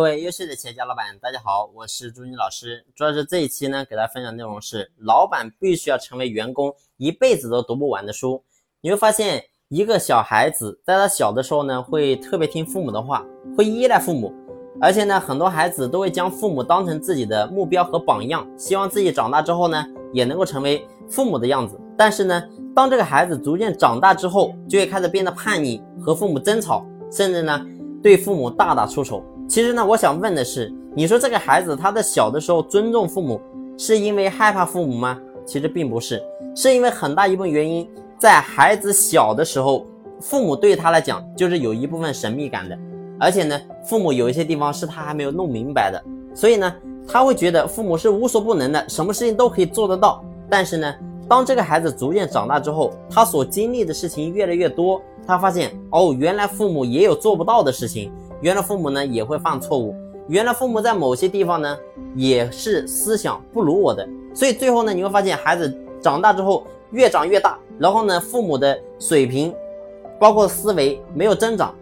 各位优秀的企业家老板，大家好，我是朱军老师。主要是这一期呢，给大家分享内容是：老板必须要成为员工一辈子都读不完的书。你会发现，一个小孩子在他小的时候呢，会特别听父母的话，会依赖父母，而且呢，很多孩子都会将父母当成自己的目标和榜样，希望自己长大之后呢，也能够成为父母的样子。但是呢，当这个孩子逐渐长大之后，就会开始变得叛逆，和父母争吵，甚至呢，对父母大打出手。其实呢，我想问的是，你说这个孩子他在小的时候尊重父母，是因为害怕父母吗？其实并不是，是因为很大一部分原因，在孩子小的时候，父母对他来讲就是有一部分神秘感的，而且呢，父母有一些地方是他还没有弄明白的，所以呢，他会觉得父母是无所不能的，什么事情都可以做得到。但是呢，当这个孩子逐渐长大之后，他所经历的事情越来越多，他发现哦，原来父母也有做不到的事情。原来父母呢也会犯错误，原来父母在某些地方呢也是思想不如我的，所以最后呢你会发现孩子长大之后越长越大，然后呢父母的水平，包括思维没有增长，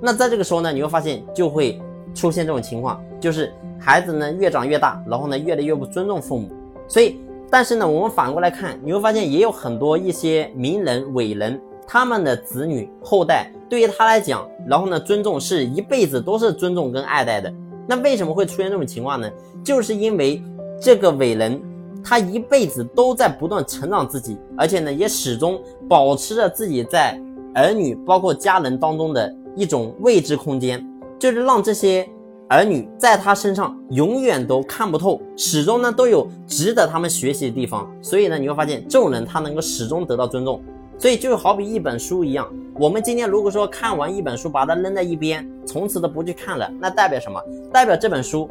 那在这个时候呢你会发现就会出现这种情况，就是孩子呢越长越大，然后呢越来越不尊重父母，所以但是呢我们反过来看，你会发现也有很多一些名人伟人。他们的子女后代对于他来讲，然后呢，尊重是一辈子都是尊重跟爱戴的。那为什么会出现这种情况呢？就是因为这个伟人，他一辈子都在不断成长自己，而且呢，也始终保持着自己在儿女包括家人当中的一种未知空间，就是让这些儿女在他身上永远都看不透，始终呢都有值得他们学习的地方。所以呢，你会发现这种人他能够始终得到尊重。所以就好比一本书一样，我们今天如果说看完一本书，把它扔在一边，从此都不去看了，那代表什么？代表这本书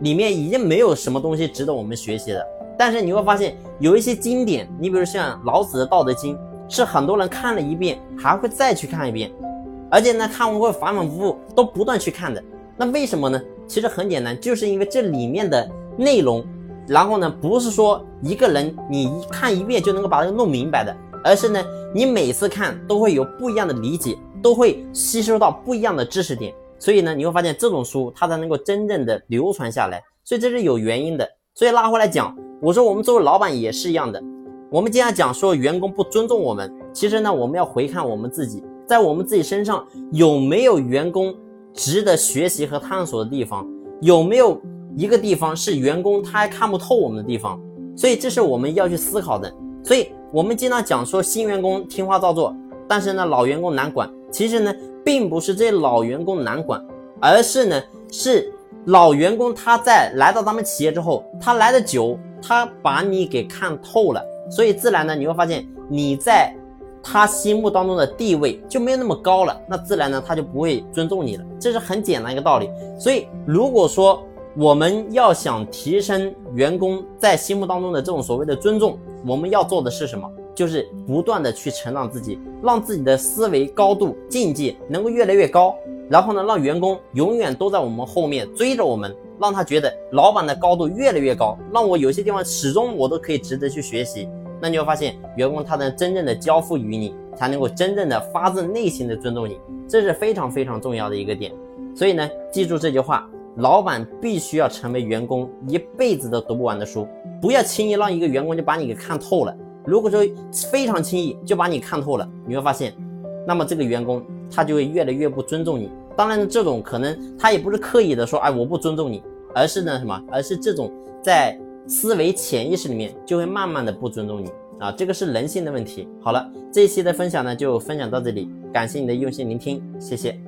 里面已经没有什么东西值得我们学习的。但是你会发现，有一些经典，你比如像老子的《道德经》，是很多人看了一遍还会再去看一遍，而且呢，看完会反反复复都不断去看的。那为什么呢？其实很简单，就是因为这里面的内容，然后呢，不是说一个人你一看一遍就能够把它弄明白的。而是呢，你每次看都会有不一样的理解，都会吸收到不一样的知识点，所以呢，你会发现这种书它才能够真正的流传下来，所以这是有原因的。所以拉回来讲，我说我们作为老板也是一样的，我们经常讲说员工不尊重我们，其实呢，我们要回看我们自己，在我们自己身上有没有员工值得学习和探索的地方，有没有一个地方是员工他还看不透我们的地方，所以这是我们要去思考的，所以。我们经常讲说新员工听话照做，但是呢老员工难管。其实呢，并不是这些老员工难管，而是呢是老员工他在来到咱们企业之后，他来的久，他把你给看透了，所以自然呢你会发现你在他心目当中的地位就没有那么高了，那自然呢他就不会尊重你了。这是很简单一个道理。所以如果说，我们要想提升员工在心目当中的这种所谓的尊重，我们要做的是什么？就是不断的去成长自己，让自己的思维高度境界能够越来越高。然后呢，让员工永远都在我们后面追着我们，让他觉得老板的高度越来越高，让我有些地方始终我都可以值得去学习。那你会发现，员工他能真正的交付于你，才能够真正的发自内心的尊重你，这是非常非常重要的一个点。所以呢，记住这句话。老板必须要成为员工一辈子都读不完的书，不要轻易让一个员工就把你给看透了。如果说非常轻易就把你看透了，你会发现，那么这个员工他就会越来越不尊重你。当然，这种可能他也不是刻意的说，哎，我不尊重你，而是呢什么？而是这种在思维潜意识里面就会慢慢的不尊重你啊，这个是人性的问题。好了，这一期的分享呢就分享到这里，感谢你的用心聆听，谢谢。